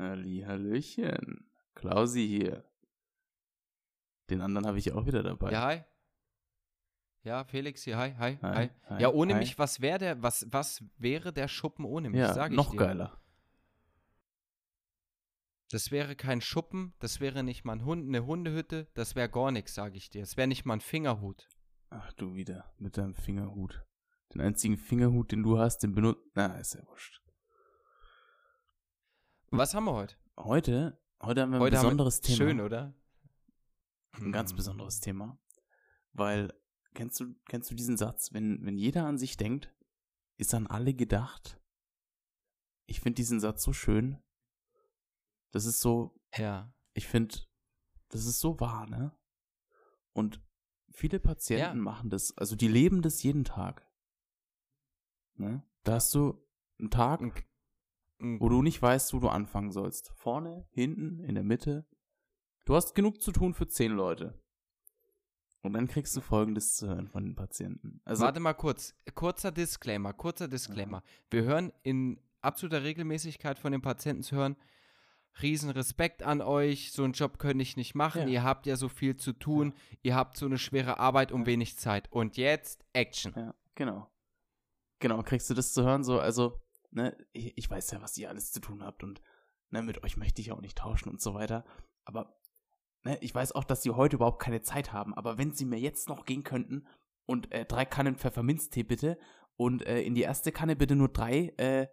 Halli, Hallöchen. Klausi hier. Den anderen habe ich auch wieder dabei. Ja, hi. Ja, Felix hier, hi, hi, Hi, hi. hi, ja, ohne hi. mich, was wäre der, was, was wäre der Schuppen ohne mich, ja, sag ich noch dir. geiler. Das wäre kein Schuppen, das wäre nicht mal ein Hund, eine Hundehütte, das wäre gar nichts, sage ich dir. Es wäre nicht mal ein Fingerhut. Ach du wieder, mit deinem Fingerhut. Den einzigen Fingerhut, den du hast, den benutzt. Na, ist ja wurscht. Was haben wir heute? Heute, heute haben wir ein heute besonderes wir, Thema. Schön, oder? Ein ganz besonderes Thema. Weil, kennst du, kennst du diesen Satz? Wenn, wenn jeder an sich denkt, ist an alle gedacht. Ich finde diesen Satz so schön. Das ist so, Ja. ich finde, das ist so wahr, ne? Und viele Patienten Ja. machen das, also die leben das jeden Tag. Ne? Da hast du einen Tag, Ein- wo du nicht weißt, wo du anfangen sollst. Vorne, hinten, in der Mitte. Du hast genug zu tun für zehn Leute. Und dann kriegst du folgendes zu hören von den Patienten. Also, Warte mal kurz. Kurzer Disclaimer, kurzer Disclaimer. Wir hören in absoluter Regelmäßigkeit von den Patienten zu hören, riesen Respekt an euch, so einen Job könnte ich nicht machen, Ja. ihr habt ja so viel zu tun, ihr habt so eine schwere Arbeit um Ja. wenig Zeit. Und jetzt Action. ja, genau. Genau, kriegst du das zu hören, so, also, ne, ich, weiß ja, was ihr alles zu tun habt und, ne, mit euch möchte ich auch nicht tauschen und so weiter. Aber, ne, ich weiß auch, dass sie heute überhaupt keine Zeit haben, aber wenn sie mir jetzt noch gehen könnten und äh, drei Kannen Pfefferminztee bitte und äh, in die erste Kanne bitte nur drei äh,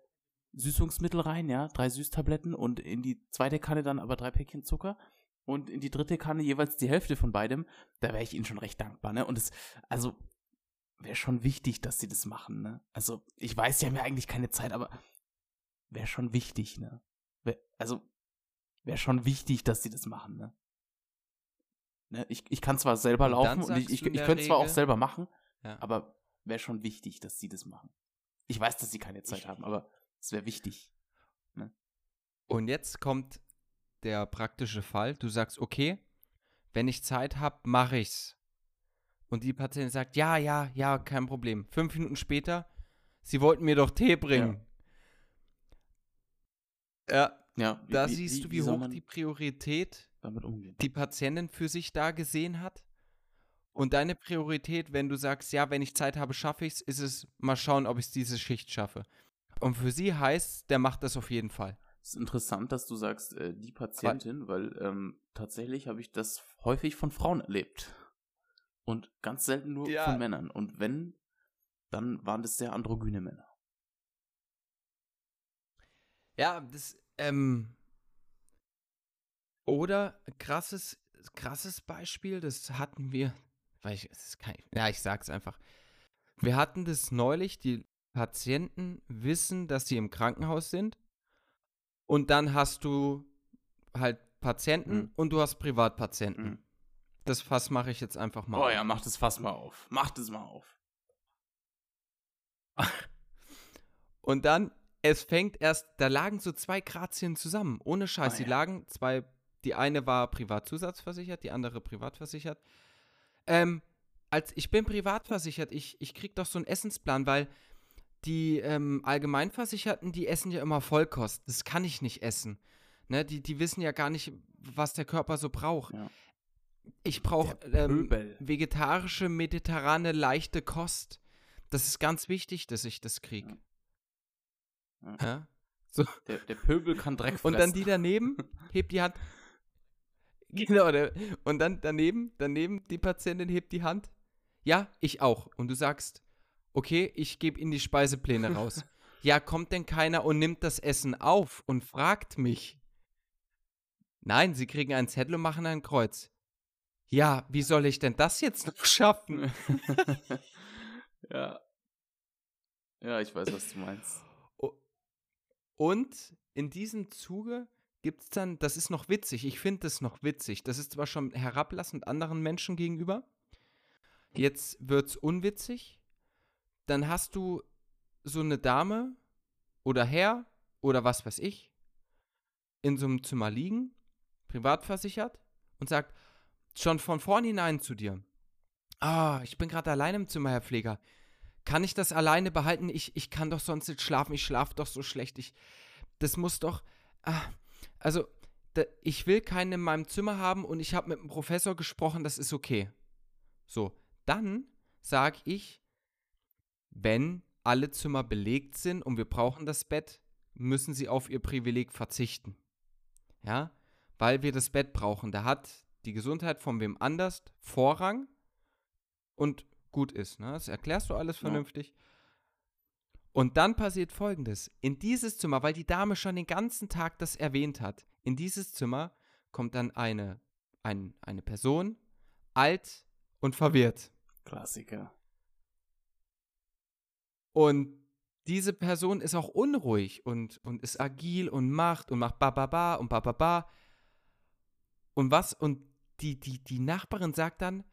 Süßungsmittel rein, ja, drei Süßtabletten und in die zweite Kanne dann aber drei Päckchen Zucker und in die dritte Kanne jeweils die Hälfte von beidem, da wäre ich ihnen schon recht dankbar, ne? Und es, also, wäre schon wichtig, dass sie das machen, ne? Also, ich weiß, sie haben ja eigentlich keine Zeit, aber wäre schon wichtig, ne? Wär, also, wäre schon wichtig, dass sie das machen, ne? ne? Ich, ich kann zwar selber Und laufen und ich, ich, ich könnte zwar auch selber machen, Ja. aber wäre schon wichtig, dass sie das machen. Ich weiß, dass sie keine Zeit Ich- haben, aber es wäre wichtig. Und jetzt kommt der praktische Fall. Du sagst, okay, wenn ich Zeit habe, mache ich's. Und die Patientin sagt, ja, ja, ja, kein Problem. Fünf Minuten später, sie wollten mir doch Tee bringen. Ja, Ja, wie- da wie- siehst du, wie wie soll hoch die Priorität die Patientin für sich da gesehen hat. Und deine Priorität, wenn du sagst, ja, wenn ich Zeit habe, schaffe ich es, ist es, mal schauen, ob ich diese Schicht schaffe. Und für sie heißt, der macht das auf jeden Fall. Es ist interessant, dass du sagst, äh, die Patientin, weil ähm, tatsächlich habe ich das häufig von Frauen erlebt. Und ganz selten nur Ja. von Männern. Und wenn, dann waren das sehr androgyne Männer. Ja, das, ähm. Oder krasses, krasses Beispiel, das hatten wir, weil ich, es ist kein, ja, ich sag's einfach. Wir hatten das neulich, die Patienten wissen, dass sie im Krankenhaus sind. Und dann hast du halt Patienten Mhm. und du hast Privatpatienten. Mhm. Das Fass mache ich jetzt einfach mal. Oh auf. ja, mach das Fass mal auf. Mach das mal auf. Und dann, es fängt erst, da lagen so zwei Grazien zusammen, ohne Scheiß. Die ja. lagen zwei, die eine war privatzusatzversichert, die andere privatversichert. Ähm, als ich bin privatversichert, ich, ich krieg doch so einen Essensplan, weil die ähm, Allgemeinversicherten, die essen ja immer Vollkost. Das kann ich nicht essen. Ne, die, die wissen ja gar nicht, was der Körper so braucht. Ja. Ich brauche ähm, vegetarische, mediterrane, leichte Kost. Das ist ganz wichtig, dass ich das kriege. Ja. Ja? So. Der, der Pöbel kann Dreck fressen. Und dann die daneben, hebt die Hand. Genau, der, und dann daneben, daneben die Patientin hebt die Hand. Ja, ich auch. Und du sagst, okay, ich gebe Ihnen die Speisepläne raus. ja, kommt denn keiner und nimmt das Essen auf und fragt mich? Nein, Sie kriegen einen Zettel und machen ein Kreuz. Ja, wie soll ich denn das jetzt noch schaffen? ja. Ja, ich weiß, was du meinst. Und in diesem Zuge gibt es dann, das ist noch witzig, ich finde das noch witzig. Das ist zwar schon herablassend anderen Menschen gegenüber. Jetzt wird's unwitzig. Dann hast du so eine Dame oder Herr oder was weiß ich in so einem Zimmer liegen, privat versichert und sagt schon von vornherein zu dir: Ah, ich bin gerade allein im Zimmer, Herr Pfleger. Kann ich das alleine behalten? Ich, ich kann doch sonst nicht schlafen. Ich schlafe doch so schlecht. Ich, das muss doch. Ah, Also, da, ich will keinen in meinem Zimmer haben und ich habe mit dem Professor gesprochen, das ist okay. So, dann sage ich, wenn alle Zimmer belegt sind und wir brauchen das Bett, müssen sie auf ihr Privileg verzichten. Ja, weil wir das Bett brauchen. Da hat die Gesundheit von wem anders Vorrang und gut ist. Ne? Das erklärst du alles vernünftig. Ja. Und dann passiert folgendes: In dieses Zimmer, weil die Dame schon den ganzen Tag das erwähnt hat, in dieses Zimmer kommt dann eine, ein, eine Person, alt und verwirrt. Klassiker. Und diese Person ist auch unruhig und, und ist agil und macht und macht ba ba ba und ba ba ba. Und was? Und die, die, die Nachbarin sagt dann,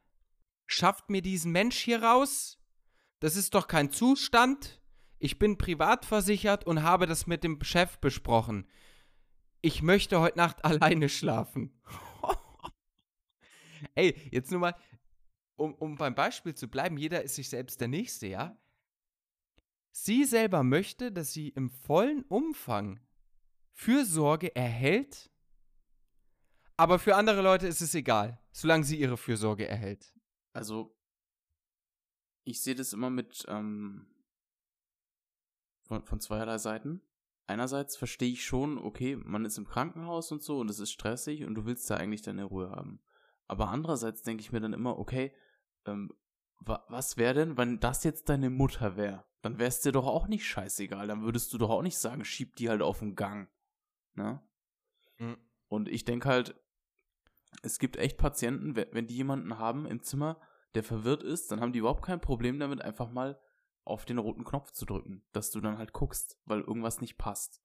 schafft mir diesen Mensch hier raus? Das ist doch kein Zustand. Ich bin privat versichert und habe das mit dem Chef besprochen. Ich möchte heute Nacht alleine schlafen. Ey, jetzt nur mal, um, um beim Beispiel zu bleiben, jeder ist sich selbst der Nächste, ja? Sie selber möchte, dass sie im vollen Umfang Fürsorge erhält, aber für andere Leute ist es egal, solange sie ihre Fürsorge erhält. Also, ich sehe das immer mit ähm, von, von zweierlei Seiten. Einerseits verstehe ich schon, okay, man ist im Krankenhaus und so und es ist stressig und du willst da eigentlich deine Ruhe haben. Aber andererseits denke ich mir dann immer, okay, ähm, wa was wäre denn, wenn das jetzt deine Mutter wäre? dann wär's dir doch auch nicht scheißegal. Dann würdest du doch auch nicht sagen, schieb die halt auf den Gang. Ne? Mhm. Und ich denke halt, es gibt echt Patienten, wenn die jemanden haben im Zimmer, der verwirrt ist, dann haben die überhaupt kein Problem damit, einfach mal auf den roten Knopf zu drücken, dass du dann halt guckst, weil irgendwas nicht passt.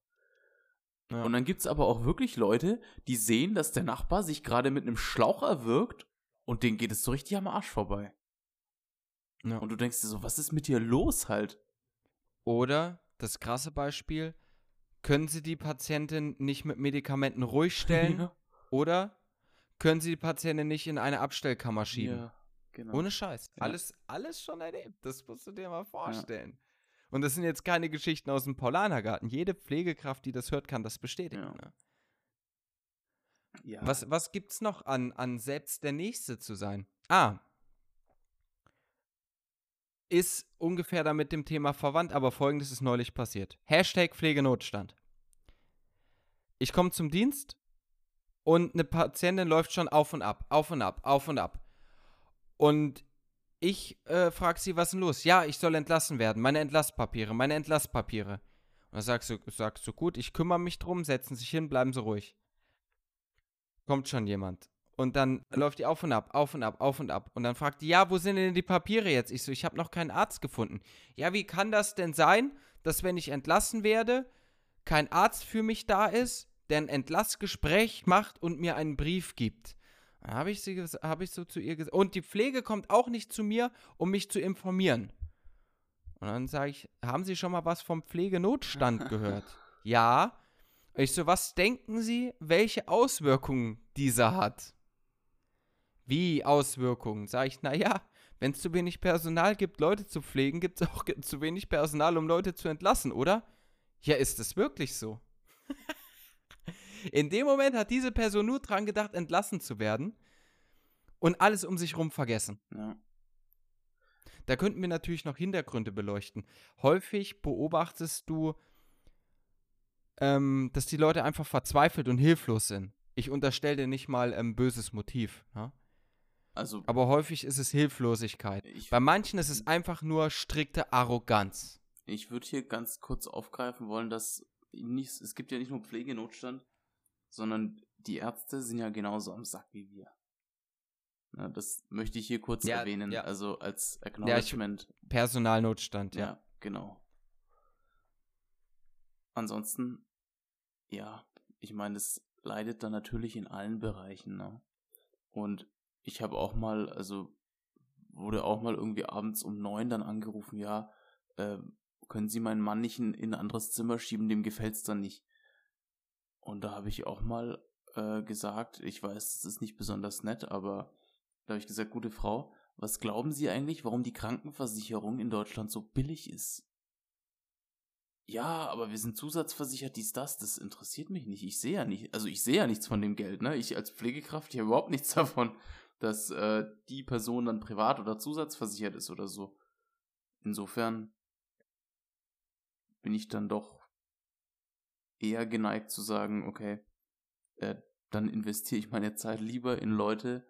Ja. Und dann gibt's aber auch wirklich Leute, die sehen, dass der Nachbar sich gerade mit einem Schlauch erwürgt und denen geht es so richtig am Arsch vorbei. Ja. Und du denkst dir so, was ist mit dir los halt? Oder das krasse Beispiel, können Sie die Patientin nicht mit Medikamenten ruhig stellen? ja. Oder können Sie die Patientin nicht in eine Abstellkammer schieben? Ja, genau. Ohne Scheiß. Ja. Alles, alles schon erlebt. Das musst du dir mal vorstellen. Ja. Und das sind jetzt keine Geschichten aus dem Paulanergarten. Jede Pflegekraft, die das hört, kann das bestätigen. Ja. Ne? Ja. Was, was gibt's noch an, an selbst der Nächste zu sein? Ah, ist ungefähr damit dem Thema verwandt, aber folgendes ist neulich passiert. Hashtag Pflegenotstand. Ich komme zum Dienst und eine Patientin läuft schon auf und ab, auf und ab, auf und ab. Und ich äh, frage sie, was ist denn los? Ja, ich soll entlassen werden. Meine Entlasspapiere, meine Entlasspapiere. Und dann sagst du, sagst du, gut, ich kümmere mich drum, setzen sich hin, bleiben Sie ruhig. Kommt schon jemand. Und dann läuft die auf und ab, auf und ab, auf und ab. Und dann fragt die, ja, wo sind denn die Papiere jetzt? Ich so, ich habe noch keinen Arzt gefunden. Ja, wie kann das denn sein, dass wenn ich entlassen werde, kein Arzt für mich da ist, der ein Entlassgespräch macht und mir einen Brief gibt? Dann habe ich, hab ich so zu ihr gesagt. Und die Pflege kommt auch nicht zu mir, um mich zu informieren. Und dann sage ich, haben Sie schon mal was vom Pflegenotstand gehört? ja. Ich so, was denken Sie, welche Auswirkungen dieser hat? Wie Auswirkungen? Sag ich, naja, wenn es zu wenig Personal gibt, Leute zu pflegen, gibt es auch zu wenig Personal, um Leute zu entlassen, oder? Ja, ist es wirklich so? In dem Moment hat diese Person nur dran gedacht, entlassen zu werden und alles um sich rum vergessen. Ja. Da könnten wir natürlich noch Hintergründe beleuchten. Häufig beobachtest du, ähm, dass die Leute einfach verzweifelt und hilflos sind. Ich unterstelle dir nicht mal ein ähm, böses Motiv. Ja? Also, aber häufig ist es Hilflosigkeit. Ich, Bei manchen ist es einfach nur strikte Arroganz. Ich würde hier ganz kurz aufgreifen wollen, dass nicht, es gibt ja nicht nur Pflegenotstand, sondern die Ärzte sind ja genauso am Sack wie wir. Na, das möchte ich hier kurz ja, erwähnen, ja. also als Acknowledgement. Ja, Personalnotstand, ja. Ja, genau. Ansonsten, ja, ich meine, es leidet dann natürlich in allen Bereichen, ne? Und ich habe auch mal, also wurde auch mal irgendwie abends um neun dann angerufen, ja, äh, können Sie meinen Mann nicht in, in ein anderes Zimmer schieben, dem gefällt's dann nicht. Und da habe ich auch mal äh, gesagt, ich weiß, das ist nicht besonders nett, aber da habe ich gesagt, gute Frau, was glauben Sie eigentlich, warum die Krankenversicherung in Deutschland so billig ist? ja, aber wir sind zusatzversichert, dies, das, das interessiert mich nicht. Ich sehe ja nicht, also ich sehe ja nichts von dem Geld, ne? Ich als Pflegekraft, ich habe überhaupt nichts davon, dass äh, die Person dann privat oder zusatzversichert ist oder so. Insofern bin ich dann doch eher geneigt zu sagen, okay, äh, dann investiere ich meine Zeit lieber in Leute,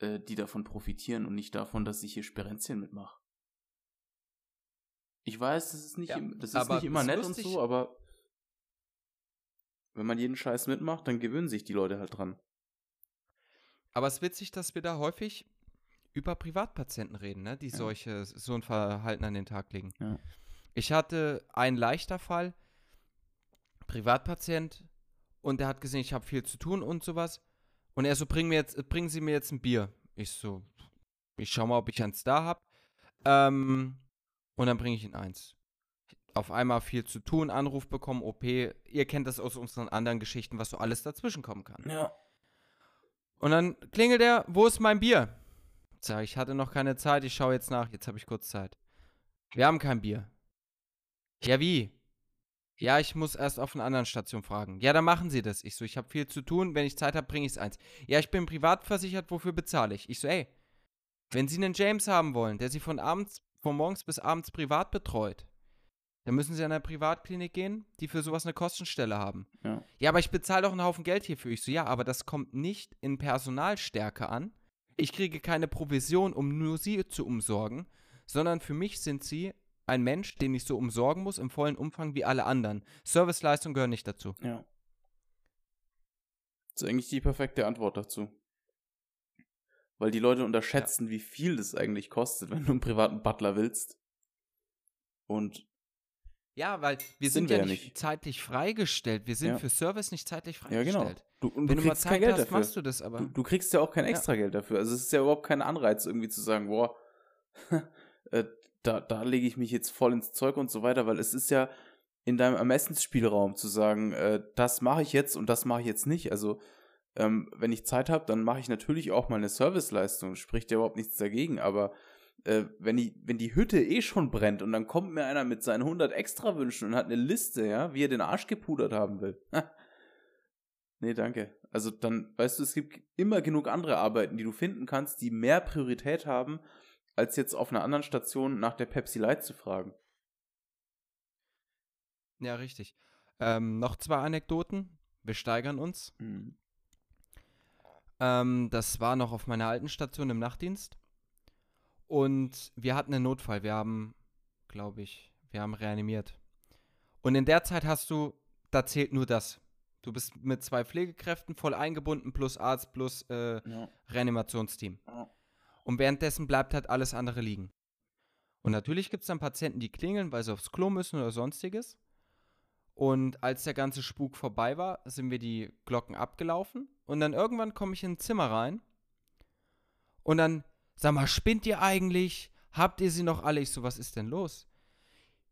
äh, die davon profitieren und nicht davon, dass ich hier Sperenzien mitmache. Ich weiß, das ist nicht, Ja, das ist nicht immer ist nett und so, aber wenn man jeden Scheiß mitmacht, dann gewöhnen sich die Leute halt dran. Aber es ist witzig, dass wir da häufig über Privatpatienten reden, ne, die Ja. solche, so ein Verhalten an den Tag legen. Ja. Ich hatte einen leichter Fall, Privatpatient, und der hat gesehen, ich habe viel zu tun und sowas. Und er so, bring mir jetzt, bringen Sie mir jetzt ein Bier. Ich so, ich schau mal, ob ich eins da habe. Ähm, und dann bringe ich ihm eins. Auf einmal viel zu tun, Anruf bekommen, OP. Ihr kennt das aus unseren anderen Geschichten, was so alles dazwischen kommen kann. Ja. Und dann klingelt er, wo ist mein Bier? Sag ich, hatte noch keine Zeit, ich schaue jetzt nach, jetzt habe ich kurz Zeit. Wir haben kein Bier. Ja, wie? Ja, ich muss erst auf einer anderen Station fragen. Ja, dann machen Sie das. Ich so, ich habe viel zu tun, wenn ich Zeit habe, bringe ich es eins. Ja, ich bin privat versichert, wofür bezahle ich? Ich so, ey, wenn Sie einen James haben wollen, der Sie von abends, von morgens bis abends privat betreut, dann müssen Sie an eine Privatklinik gehen, die für sowas eine Kostenstelle haben. Ja. Ja, aber ich bezahle doch einen Haufen Geld hierfür. Ich so, ja, aber das kommt nicht in Personalstärke an. Ich kriege keine Provision, um nur sie zu umsorgen, sondern für mich sind sie ein Mensch, den ich so umsorgen muss im vollen Umfang wie alle anderen. Serviceleistungen gehören nicht dazu. Ja. Das ist eigentlich die perfekte Antwort dazu. Weil die Leute unterschätzen, wie viel das eigentlich kostet, wenn du einen privaten Butler willst. Und Ja, weil wir Sind sind, wir ja ja nicht, nicht. zeitlich freigestellt. Wir sind Ja. für Service nicht zeitlich ja, freigestellt. genau. Du, und Wenn du du mal Zeit Geld hast, dafür. machst du das aber. Du, du kriegst ja auch kein Ja. Extrageld dafür. Also es ist ja überhaupt kein Anreiz, irgendwie zu sagen, boah, äh, da, da lege ich mich jetzt voll ins Zeug und so weiter, weil es ist ja in deinem Ermessensspielraum zu sagen, äh, das mache ich jetzt und das mache ich jetzt nicht. Also ähm, wenn ich Zeit habe, dann mache ich natürlich auch mal eine Serviceleistung. Spricht ja überhaupt nichts dagegen, aber äh, wenn, die, wenn die Hütte eh schon brennt und dann kommt mir einer mit seinen 100 Extrawünschen und hat eine Liste, ja, wie er den Arsch gepudert haben will. nee, danke. Also dann, weißt du, es gibt immer genug andere Arbeiten, die du finden kannst, die mehr Priorität haben, als jetzt auf einer anderen Station nach der Pepsi Light zu fragen. Ja, richtig. Ähm, noch zwei Anekdoten. Wir steigern uns. Mhm. Ähm, das war noch auf meiner alten Station im Nachtdienst. Und wir hatten einen Notfall. Wir haben, glaube ich, wir haben reanimiert. Und in der Zeit hast du, da zählt nur das. Du bist mit zwei Pflegekräften voll eingebunden, plus Arzt, plus äh, Ja. Reanimationsteam. Ja. Und währenddessen bleibt halt alles andere liegen. Und natürlich gibt es dann Patienten, die klingeln, weil sie aufs Klo müssen oder sonstiges. Und als der ganze Spuk vorbei war, sind wir die Glocken abgelaufen. Und dann irgendwann komme ich in ein Zimmer rein. Und dann, sag mal, spinnt ihr eigentlich? Habt ihr sie noch alle? Ich so, was ist denn los?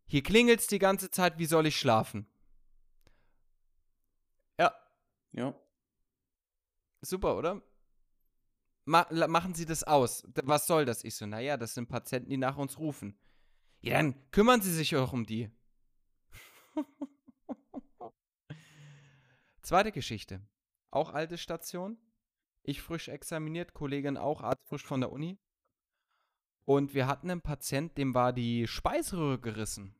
Hier klingelt's die ganze Zeit, wie soll ich schlafen? Ja, Ja. Super, oder? Ma machen Sie das aus. Was soll das? Ich so, naja, das sind Patienten, die nach uns rufen. Ja, dann kümmern Sie sich auch um die. Zweite Geschichte. Auch alte Station. Ich frisch examiniert, Kollegin auch, Arzt frisch von der Uni. Und wir hatten einen Patient, dem war die Speiseröhre gerissen.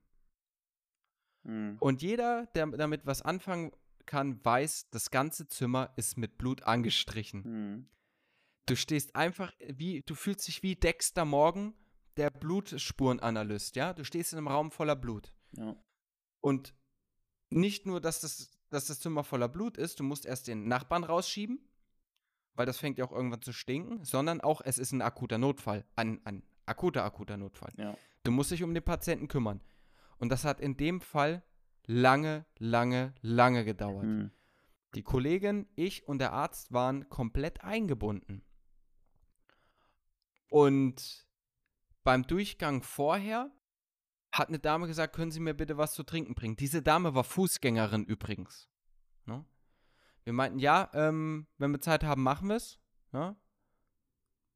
Mhm. Und jeder, der damit was anfangen kann, weiß, das ganze Zimmer ist mit Blut angestrichen. Mhm. Du stehst einfach wie, du fühlst dich wie Dexter Morgan, der Blutspurenanalyst, ja? Du stehst in einem Raum voller Blut. Ja. Und nicht nur, dass das, dass das Zimmer voller Blut ist, du musst erst den Nachbarn rausschieben, weil das fängt ja auch irgendwann zu stinken, sondern auch, es ist ein akuter Notfall. Ein, ein akuter, akuter Notfall. Ja. Du musst dich um den Patienten kümmern. Und das hat in dem Fall lange, lange, lange gedauert. Mhm. Die Kollegin, ich und der Arzt waren komplett eingebunden. Und beim Durchgang vorher hat eine Dame gesagt, können Sie mir bitte was zu trinken bringen. Diese Dame war Fußgängerin übrigens. Ne? Wir meinten, ja, ähm, wenn wir Zeit haben, machen wir es. Ne?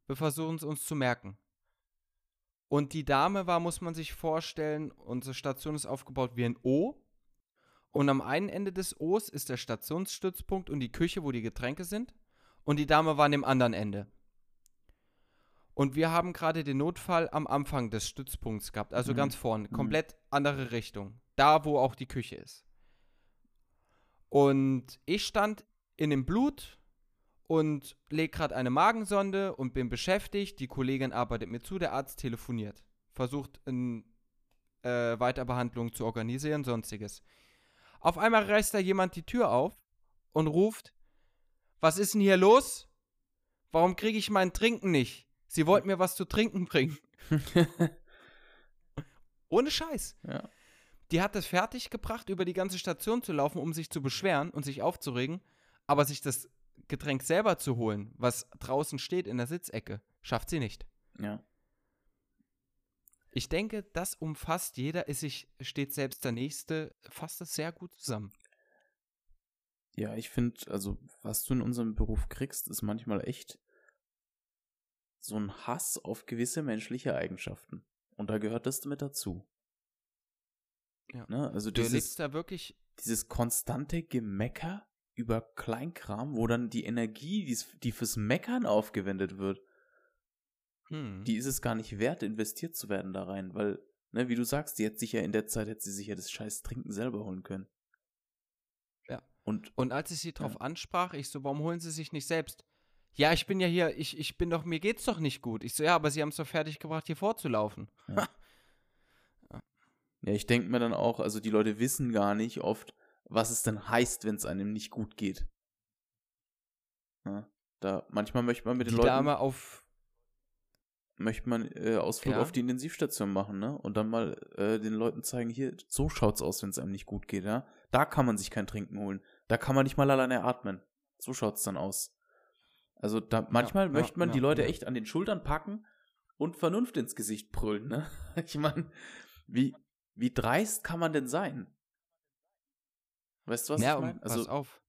Wir versuchen es uns zu merken. Und die Dame war, muss man sich vorstellen, unsere Station ist aufgebaut wie ein O. Und am einen Ende des O's ist der Stationsstützpunkt und die Küche, wo die Getränke sind. Und die Dame war an dem anderen Ende. Und wir haben gerade den Notfall am Anfang des Stützpunkts gehabt, also Mhm. ganz vorne, Mhm. komplett andere Richtung. Da, wo auch die Küche ist. Und ich stand in dem Blut und lege gerade eine Magensonde und bin beschäftigt. Die Kollegin arbeitet mir zu, der Arzt telefoniert. Versucht eine äh, Weiterbehandlung zu organisieren, sonstiges. Auf einmal reißt da jemand die Tür auf und ruft: Was ist denn hier los? Warum kriege ich mein Trinken nicht? Sie wollten mir was zu trinken bringen. Ohne Scheiß. ja. Die hat es fertig gebracht, über die ganze Station zu laufen, um sich zu beschweren und sich aufzuregen, aber sich das Getränk selber zu holen, was draußen steht in der Sitzecke, schafft sie nicht. Ja. Ich denke, das umfasst jeder, ist sich, steht selbst der Nächste, fasst es sehr gut zusammen. Ja, ich finde, also, was du in unserem Beruf kriegst, ist manchmal echt so ein Hass auf gewisse menschliche Eigenschaften. Und da gehört das mit dazu. Ja. Ne? Also Du dieses, da wirklich, dieses konstante Gemecker über Kleinkram, wo dann die Energie, die fürs Meckern aufgewendet wird, hm, die ist es gar nicht wert, investiert zu werden da rein, weil, ne, wie du sagst, die hätte sich ja in der Zeit, hätte sie sich ja das scheiß Trinken selber holen können. Ja. Und, Und als ich sie drauf Ja. ansprach, ich so, warum holen sie sich nicht selbst? Ja, ich bin ja hier, ich, ich bin doch, mir geht's doch nicht gut. Ich so, ja, aber sie haben es doch fertig gebracht, hier vorzulaufen. ja, ich denke mir dann auch, also die Leute wissen gar nicht oft, was es denn heißt, wenn es einem nicht gut geht. Ja, da, manchmal möchte man mit den Die Leuten, Dame auf, möchte man äh, Ausflug Ja. auf die Intensivstation machen, ne? Und dann mal äh, den Leuten zeigen, hier, so schaut's aus, wenn es einem nicht gut geht, ja? Da kann man sich kein Trinken holen. Da kann man nicht mal alleine atmen. So schaut's dann aus. Also da manchmal ja, möchte man ja, die Leute ja. echt an den Schultern packen und Vernunft ins Gesicht brüllen, ne? Ich meine, wie, wie dreist kann man denn sein? Weißt du, was ja, ich meine? pass Also, auf.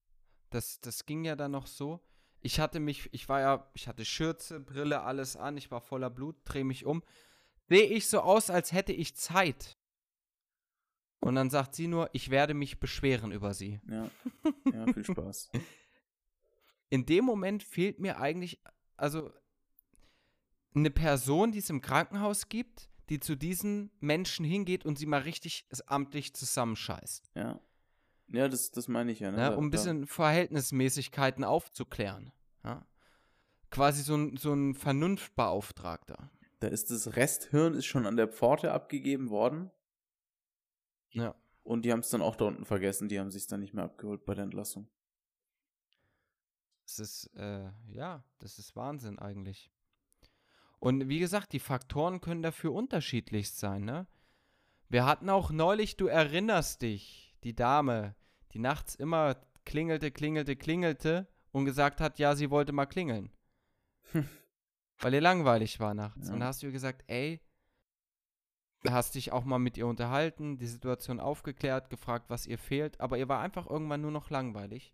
Das, das ging ja dann noch so. Ich hatte mich, ich war ja, ich hatte Schürze, Brille, alles an, ich war voller Blut, drehe mich um. Sehe ich so aus, als hätte ich Zeit. Und dann sagt sie nur, ich werde mich beschweren über sie. ja, ja, viel Spaß. In dem Moment fehlt mir eigentlich, also eine Person, die es im Krankenhaus gibt, die zu diesen Menschen hingeht und sie mal richtig amtlich zusammenscheißt. Ja. Ja, das, das meine ich ja, ne? Ja, Da- um ein bisschen Verhältnismäßigkeiten aufzuklären. Ja? Quasi so ein, so ein Vernunftbeauftragter. Da ist das Resthirn ist schon an der Pforte abgegeben worden Ja. und die haben es dann auch da unten vergessen. Die haben sich dann nicht mehr abgeholt bei der Entlassung. Das ist, äh, ja, das ist Wahnsinn eigentlich. Und wie gesagt, die Faktoren können dafür unterschiedlich sein, ne? Wir hatten auch neulich, du erinnerst dich, die Dame, die nachts immer klingelte, klingelte, klingelte und gesagt hat, ja, sie wollte mal klingeln. Weil ihr langweilig war nachts. Ja. Und da hast du ihr gesagt, ey, hast dich auch mal mit ihr unterhalten, die Situation aufgeklärt, gefragt, was ihr fehlt, aber ihr war einfach irgendwann nur noch langweilig.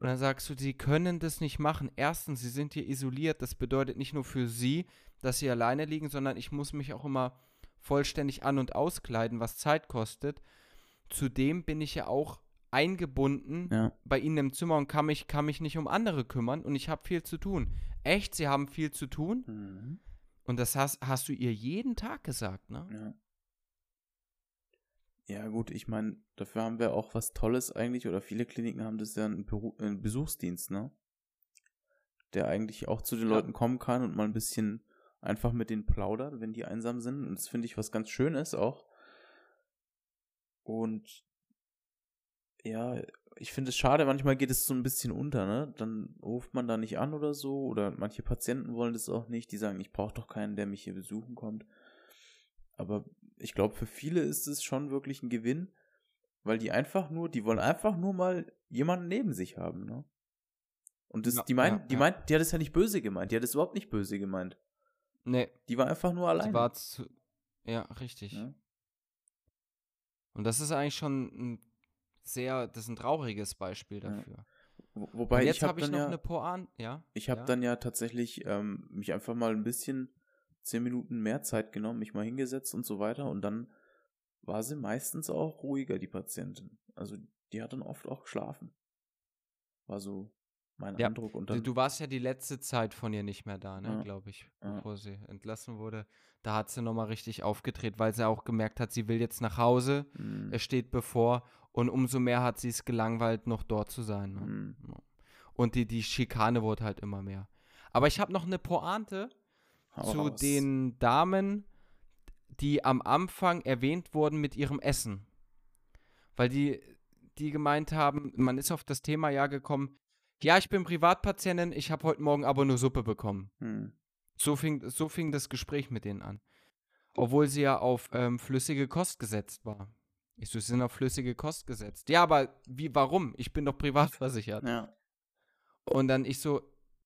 Und dann sagst du, sie können das nicht machen. Erstens, sie sind hier isoliert. Das bedeutet nicht nur für sie, dass sie alleine liegen, sondern ich muss mich auch immer vollständig an- und auskleiden, was Zeit kostet. Zudem bin ich ja auch eingebunden Ja. bei ihnen im Zimmer und kann mich, kann mich nicht um andere kümmern und ich habe viel zu tun. Echt, sie haben viel zu tun? Mhm. Und das hast, hast du ihr jeden Tag gesagt, ne? Ja. Ja, gut, ich meine, dafür haben wir auch was Tolles eigentlich, oder viele Kliniken haben das ja einen, Beru einen Besuchsdienst, ne? Der eigentlich auch zu den Ja. Leuten kommen kann und mal ein bisschen einfach mit denen plaudert, wenn die einsam sind. Und das finde ich was ganz Schönes auch. Und ja, ich finde es schade, manchmal geht es so ein bisschen unter, ne? Dann ruft man da nicht an oder so, oder manche Patienten wollen das auch nicht, die sagen, ich brauche doch keinen, der mich hier besuchen kommt. Aber ich glaube, für viele ist es schon wirklich ein Gewinn, weil die einfach nur, die wollen einfach nur mal jemanden neben sich haben, ne? Und das, Ja, die meint, ja, die ja. meint, die hat es ja nicht böse gemeint, die hat es überhaupt nicht böse gemeint. Nee, Die war einfach nur sie alleine. war zu. Ja, richtig. ja? Und das ist eigentlich schon ein sehr, das ist ein trauriges Beispiel dafür. Wo- Wobei Und jetzt habe habe ich noch ja, eine Poan, ja. ich habe dann ja tatsächlich ähm, mich einfach mal ein bisschen zehn Minuten mehr Zeit genommen, mich mal hingesetzt und so weiter. Und dann war sie meistens auch ruhiger, die Patientin. Also die hat dann oft auch geschlafen. War so mein Ja, Eindruck. Und Du, dann, du warst ja die letzte Zeit von ihr nicht mehr da, ne, Ja. glaube ich, Ja. bevor sie entlassen wurde. Da hat sie nochmal richtig aufgedreht, weil sie auch gemerkt hat, sie will jetzt nach Hause. Hm, Es steht bevor. Und umso mehr hat sie es gelangweilt, noch dort zu sein. Ne? hm, Ja. Und die, die Schikane wurde halt immer mehr. Aber ich habe noch eine Pointe hau zu raus. den Damen, die am Anfang erwähnt wurden mit ihrem Essen. Weil die, die gemeint haben, man ist auf das Thema ja gekommen, ja, ich bin Privatpatientin, ich habe heute Morgen aber nur Suppe bekommen. Hm, So fing, so fing das Gespräch mit denen an. Obwohl sie ja auf ähm, flüssige Kost gesetzt war. Ich so, sie sind auf flüssige Kost gesetzt. Ja, aber wie, warum? Ich bin doch privat versichert. ja. Und dann ich so,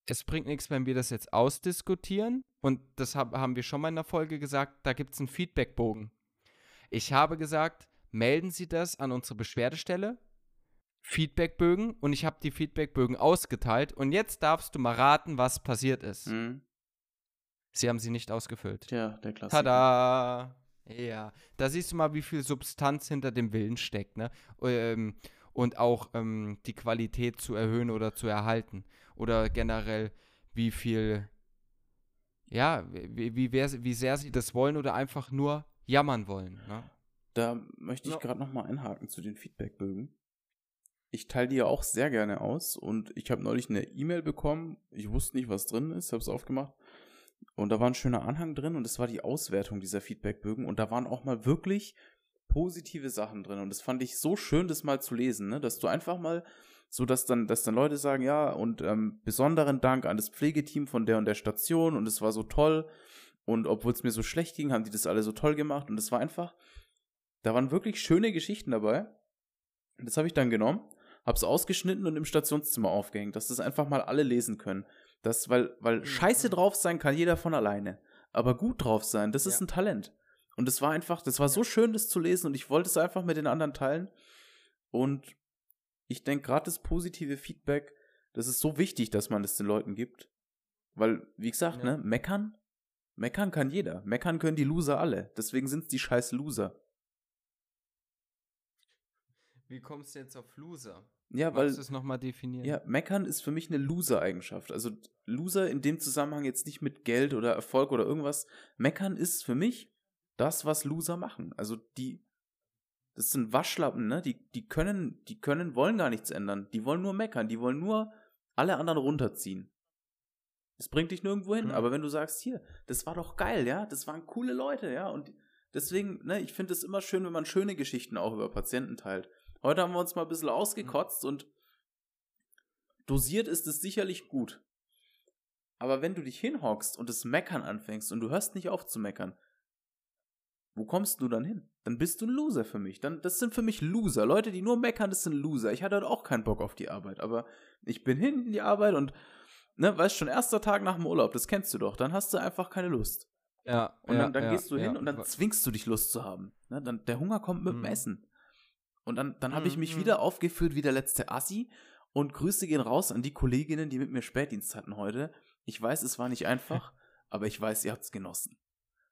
es bringt nichts, wenn wir das jetzt ausdiskutieren. Und das hab, haben wir schon mal in der Folge gesagt, da gibt es einen Feedbackbogen. Ich habe gesagt, melden Sie das an unsere Beschwerdestelle. Feedbackbögen. Und ich habe die Feedbackbögen ausgeteilt. Und jetzt darfst du mal raten, was passiert ist. Hm. Sie haben sie nicht ausgefüllt. Tja, der Klassiker. Tada! Ja, da siehst du mal, wie viel Substanz hinter dem Willen steckt, ne? Ähm, und auch ähm, die Qualität zu erhöhen oder zu erhalten. Oder generell, wie viel, ja, wie, wie, wie sehr sie das wollen oder einfach nur jammern wollen. Ne? Da möchte ich Ja. gerade noch mal einhaken zu den Feedbackbögen. Ich teile die ja auch sehr gerne aus und ich habe neulich eine E-Mail bekommen. Ich wusste nicht, was drin ist, habe es aufgemacht und da war ein schöner Anhang drin und es war die Auswertung dieser Feedbackbögen und da waren auch mal wirklich positive Sachen drin und das fand ich so schön, das mal zu lesen, ne? dass du einfach mal so, dass dann, dass dann Leute sagen, ja und ähm, besonderen Dank an das Pflegeteam von der und der Station und es war so toll und obwohl es mir so schlecht ging, haben die das alle so toll gemacht und es war einfach da waren wirklich schöne Geschichten dabei. Und Das habe ich dann genommen, habe es ausgeschnitten und im Stationszimmer aufgehängt, dass das einfach mal alle lesen können. Das, weil, weil scheiße drauf sein kann jeder von alleine. Aber gut drauf sein, das ist Ja. ein Talent. Und das war einfach, das war so schön, das zu lesen und ich wollte es einfach mit den anderen teilen. Und ich denke, gerade das positive Feedback, das ist so wichtig, dass man das den Leuten gibt. Weil, wie gesagt, Ja. ne, meckern, meckern kann jeder. Meckern können die Loser alle. Deswegen sind es die scheiß Loser. Wie kommst du jetzt auf Loser? Ja, weil Magst du es nochmal definieren? Ja, meckern ist für mich eine Loser-Eigenschaft. Also Loser in dem Zusammenhang jetzt nicht mit Geld oder Erfolg oder irgendwas. Meckern ist für mich das, was Loser machen. Also die, das sind Waschlappen, ne? Die, die können, die können, wollen gar nichts ändern. Die wollen nur meckern. Die wollen nur alle anderen runterziehen. Das bringt dich nirgendwo hin. Hm. Aber wenn du sagst, hier, das war doch geil, ja, das waren coole Leute, ja, und deswegen, ne, ich finde es immer schön, wenn man schöne Geschichten auch über Patienten teilt. Heute haben wir uns mal ein bisschen ausgekotzt und dosiert ist es sicherlich gut. Aber wenn du dich hinhockst und das Meckern anfängst und du hörst nicht auf zu meckern, wo kommst du dann hin? Dann bist du ein Loser für mich. Dann, das sind für mich Loser. Leute, die nur meckern, das sind Loser. Ich hatte heute auch keinen Bock auf die Arbeit, aber ich bin hin in die Arbeit und, ne, weißt schon, erster Tag nach dem Urlaub, das kennst du doch. Dann hast du einfach keine Lust. Ja, Und ja, dann, dann ja, gehst du hin ja. und dann zwingst du dich Lust zu haben. Ne? Dann, der Hunger kommt mit dem Mhm. Essen. Und dann, dann habe ich mich Mhm. wieder aufgeführt wie der letzte Assi. Und Grüße gehen raus an die Kolleginnen, die mit mir Spätdienst hatten heute. Ich weiß, es war nicht einfach, aber ich weiß, ihr habt's genossen.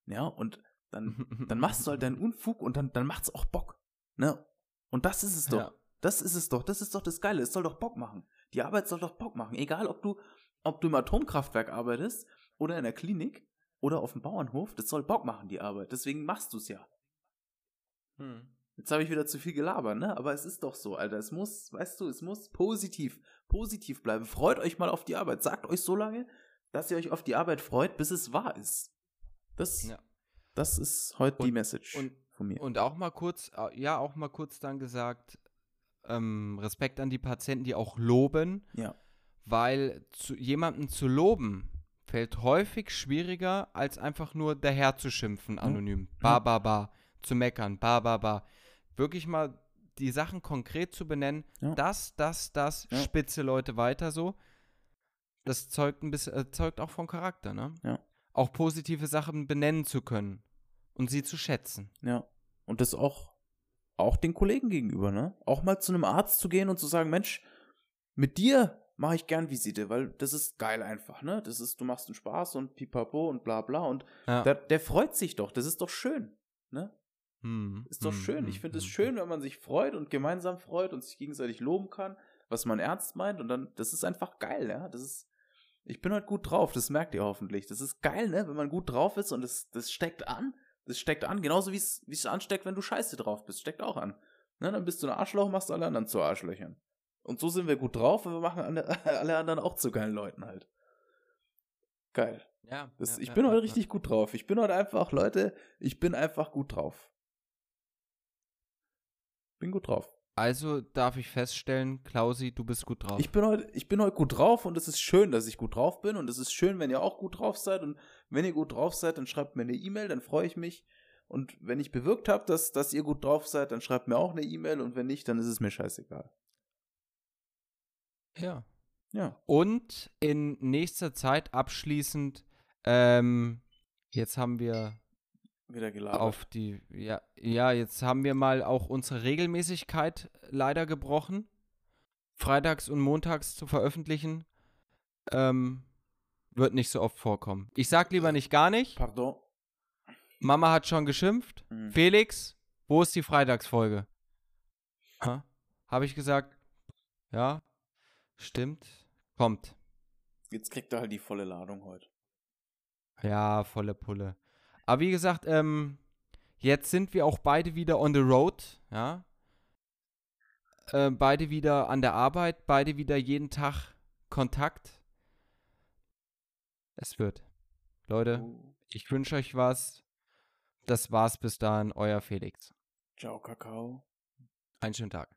Ja, und dann, dann machst du halt deinen Unfug und dann, dann macht's auch Bock. Ne? Und das ist es doch. Ja. Das ist es doch. Das ist doch das Geile. Es soll doch Bock machen. Die Arbeit soll doch Bock machen. Egal, ob du, ob du im Atomkraftwerk arbeitest oder in der Klinik oder auf dem Bauernhof. Das soll Bock machen, die Arbeit. Deswegen machst du es ja. Hm. Jetzt habe ich wieder zu viel gelabert, ne? Aber es ist doch so, Alter. Es muss, weißt du, es muss positiv, positiv bleiben. Freut euch mal auf die Arbeit. Sagt euch so lange, dass ihr euch auf die Arbeit freut, bis es wahr ist. Das, Ja. Das ist heute die Und- Message und- von mir. Und auch mal kurz, äh, ja, auch mal kurz dann gesagt, ähm, Respekt an die Patienten, die auch loben, ja. weil zu, jemanden zu loben fällt häufig schwieriger, als einfach nur daher zu schimpfen, anonym. Ba, ba, ba, zu meckern, ba, ba, ba. Wirklich mal die Sachen konkret zu benennen, Ja. das, das, das, Ja. spitze Leute weiter so. Das zeugt, ein bisschen, äh, zeugt auch von Charakter, ne? Ja. Auch positive Sachen benennen zu können und sie zu schätzen. Ja. Und das auch, auch den Kollegen gegenüber, ne? Auch mal zu einem Arzt zu gehen und zu sagen, Mensch, mit dir mache ich gern Visite, weil das ist geil einfach, ne? Das ist, du machst einen Spaß und pipapo und bla bla und Ja. der, der freut sich doch, das ist doch schön, ne? Hm, Ist doch hm, schön. hm, Ich finde es hm, schön, wenn man sich freut und gemeinsam freut und sich gegenseitig loben kann, was man ernst meint und dann, das ist einfach geil, ja? Das ist, ich bin heute gut drauf, das merkt ihr hoffentlich. Das ist geil, ne? Wenn man gut drauf ist und das, das steckt an. Das steckt an, genauso wie es wie es ansteckt, wenn du scheiße drauf bist. Steckt auch an. Ne? Dann bist du ein Arschloch, machst alle anderen zu Arschlöchern. Und so sind wir gut drauf und wir machen alle, anderen auch zu geilen Leuten halt. Geil. Ja, Das, ja, ich bin ja, heute ja. richtig gut drauf. Ich bin heute einfach, Leute, ich bin einfach gut drauf. Bin gut drauf. Also darf ich feststellen, Klausi, du bist gut drauf. Ich bin heute, ich bin heute gut drauf und es ist schön, dass ich gut drauf bin und es ist schön, wenn ihr auch gut drauf seid und wenn ihr gut drauf seid, dann schreibt mir eine E-Mail, dann freue ich mich und wenn ich bewirkt habe, dass, dass ihr gut drauf seid, dann schreibt mir auch eine E-Mail und wenn nicht, dann ist es mir scheißegal. ja. Ja. Und in nächster Zeit abschließend, ähm, jetzt haben wir Wieder gelabert. auf die, ja, ja, jetzt haben wir mal auch unsere Regelmäßigkeit leider gebrochen. Freitags und montags zu veröffentlichen, ähm, wird nicht so oft vorkommen. Ich sag lieber nicht gar nicht. Pardon. Mama hat schon geschimpft. Mhm. Felix, wo ist die Freitagsfolge? Ha? Habe ich gesagt, ja, stimmt, kommt. Jetzt kriegt er halt die volle Ladung heute. Ja, volle Pulle. Aber wie gesagt, ähm, jetzt sind wir auch beide wieder on the road, ja. Äh, beide wieder an der Arbeit, beide wieder jeden Tag Kontakt. Es wird. Leute, Uh, ich wünsche euch was. Das war's bis dahin, euer Felix. ciao, Kakao. Einen schönen Tag.